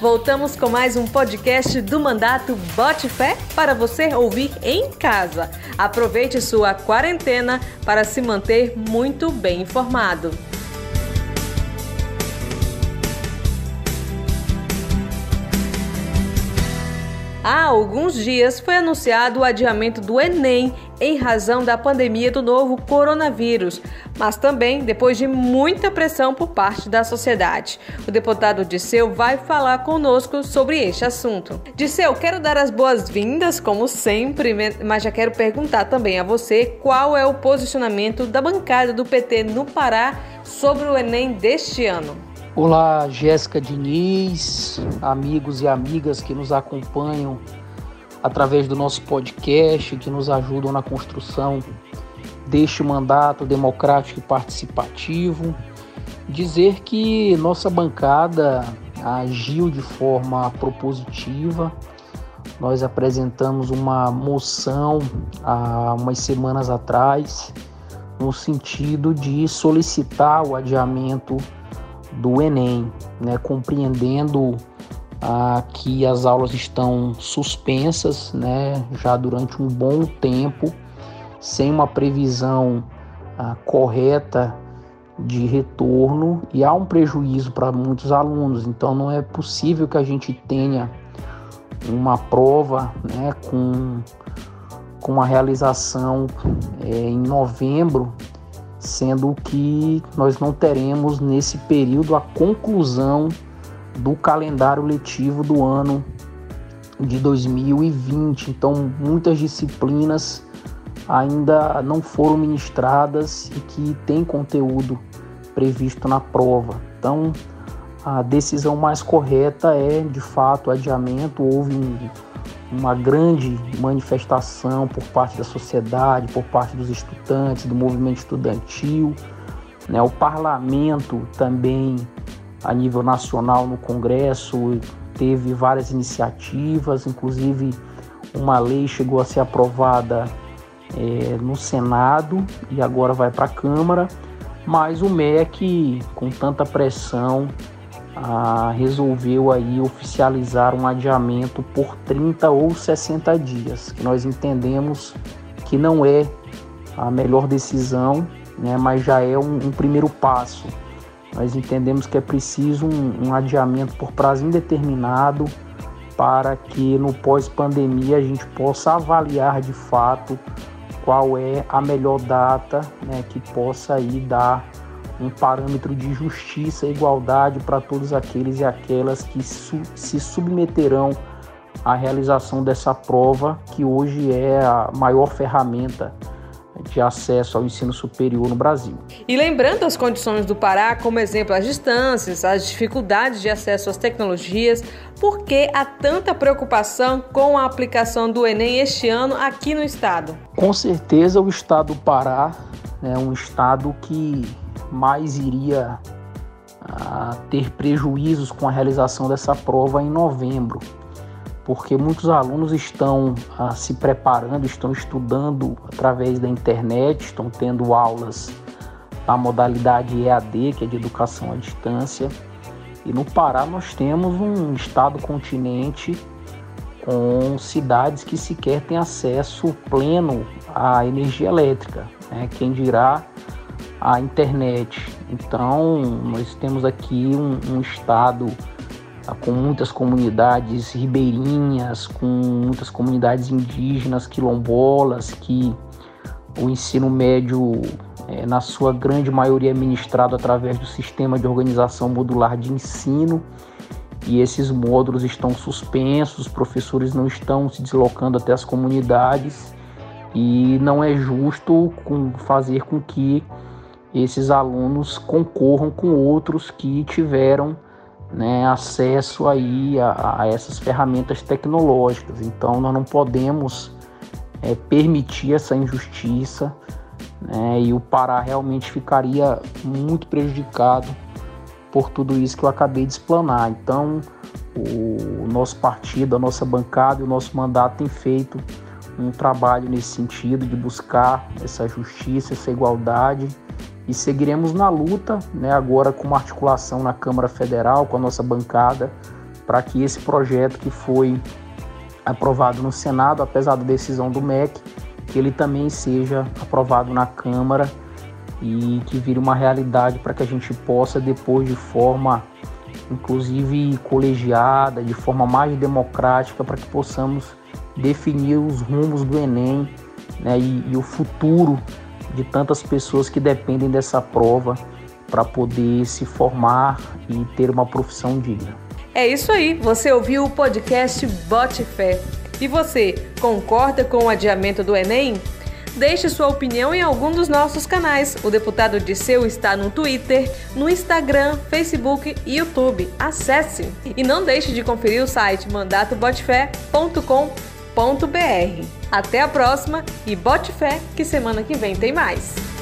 Voltamos com mais um podcast do Mandato Bote Fé para você ouvir em casa. Aproveite sua quarentena para se manter muito bem informado. Há alguns dias foi anunciado o adiamento do Enem em razão da pandemia do novo coronavírus, mas também depois de muita pressão por parte da sociedade. O deputado Disseu vai falar conosco sobre este assunto. Disseu, quero dar as boas-vindas, como sempre, mas já quero perguntar também a você qual é o posicionamento da bancada do PT no Pará sobre o Enem deste ano. Olá, Jéssica Diniz, amigos e amigas que nos acompanham através do nosso podcast, que nos ajudam na construção deste mandato democrático e participativo. Dizer que nossa bancada agiu de forma propositiva. Nós apresentamos uma moção há umas semanas atrás, no sentido de solicitar o adiamento do Enem, né, compreendendo ah, que as aulas estão suspensas né, já durante um bom tempo, sem uma previsão ah, correta de retorno e há um prejuízo para muitos alunos, então não é possível que a gente tenha uma prova né, com, com a realização é, em novembro sendo que nós não teremos nesse período a conclusão do calendário letivo do ano de 2020. Então, muitas disciplinas ainda não foram ministradas e que tem conteúdo previsto na prova. Então, a decisão mais correta é, de fato, adiamento. Houve um uma grande manifestação por parte da sociedade, por parte dos estudantes, do movimento estudantil. Né? O parlamento também, a nível nacional, no Congresso, teve várias iniciativas, inclusive uma lei chegou a ser aprovada é, no Senado e agora vai para a Câmara, mas o MEC, com tanta pressão, ah, resolveu aí oficializar um adiamento por 30 ou 60 dias, que nós entendemos que não é a melhor decisão, né, mas já é um, um primeiro passo. Nós entendemos que é preciso um, um adiamento por prazo indeterminado para que no pós-pandemia a gente possa avaliar de fato qual é a melhor data né, que possa aí dar um parâmetro de justiça e igualdade para todos aqueles e aquelas que su se submeterão à realização dessa prova, que hoje é a maior ferramenta de acesso ao ensino superior no Brasil. E lembrando as condições do Pará, como exemplo as distâncias, as dificuldades de acesso às tecnologias, por que há tanta preocupação com a aplicação do Enem este ano aqui no estado? Com certeza o estado do Pará é um estado que mais iria ah, ter prejuízos com a realização dessa prova em novembro, porque muitos alunos estão ah, se preparando, estão estudando através da internet, estão tendo aulas na modalidade EAD, que é de educação à distância. E no Pará nós temos um estado continente com cidades que sequer têm acesso pleno à energia elétrica. Né? Quem dirá a internet. Então, nós temos aqui um, um estado ah, com muitas comunidades ribeirinhas, com muitas comunidades indígenas, quilombolas, que o ensino médio, é, na sua grande maioria, é ministrado através do sistema de organização modular de ensino. E esses módulos estão suspensos, os professores não estão se deslocando até as comunidades e não é justo com, fazer com que esses alunos concorram com outros que tiveram né, acesso aí a, a, essas ferramentas tecnológicas. Então nós não podemos é, permitir essa injustiça né, e o Pará realmente ficaria muito prejudicado por tudo isso que eu acabei de explanar. Então o nosso partido, a nossa bancada e o nosso mandato tem feito um trabalho nesse sentido de buscar essa justiça, essa igualdade e seguiremos na luta, né, agora com uma articulação na Câmara Federal, com a nossa bancada, para que esse projeto que foi aprovado no Senado, apesar da decisão do MEC, que ele também seja aprovado na Câmara e que vire uma realidade para que a gente possa depois de forma inclusive colegiada, de forma mais democrática, para que possamos definir os rumos do Enem né, e, e o futuro de tantas pessoas que dependem dessa prova para poder se formar e ter uma profissão digna. É isso aí, você ouviu o podcast Bote Fé. E você, concorda com o adiamento do Enem? Deixe sua opinião em algum dos nossos canais. O Deputado Disseu está no Twitter, no Instagram, Facebook e YouTube. Acesse! E não deixe de conferir o site mandatobotefé.com.br. Até a próxima e bote fé que semana que vem tem mais!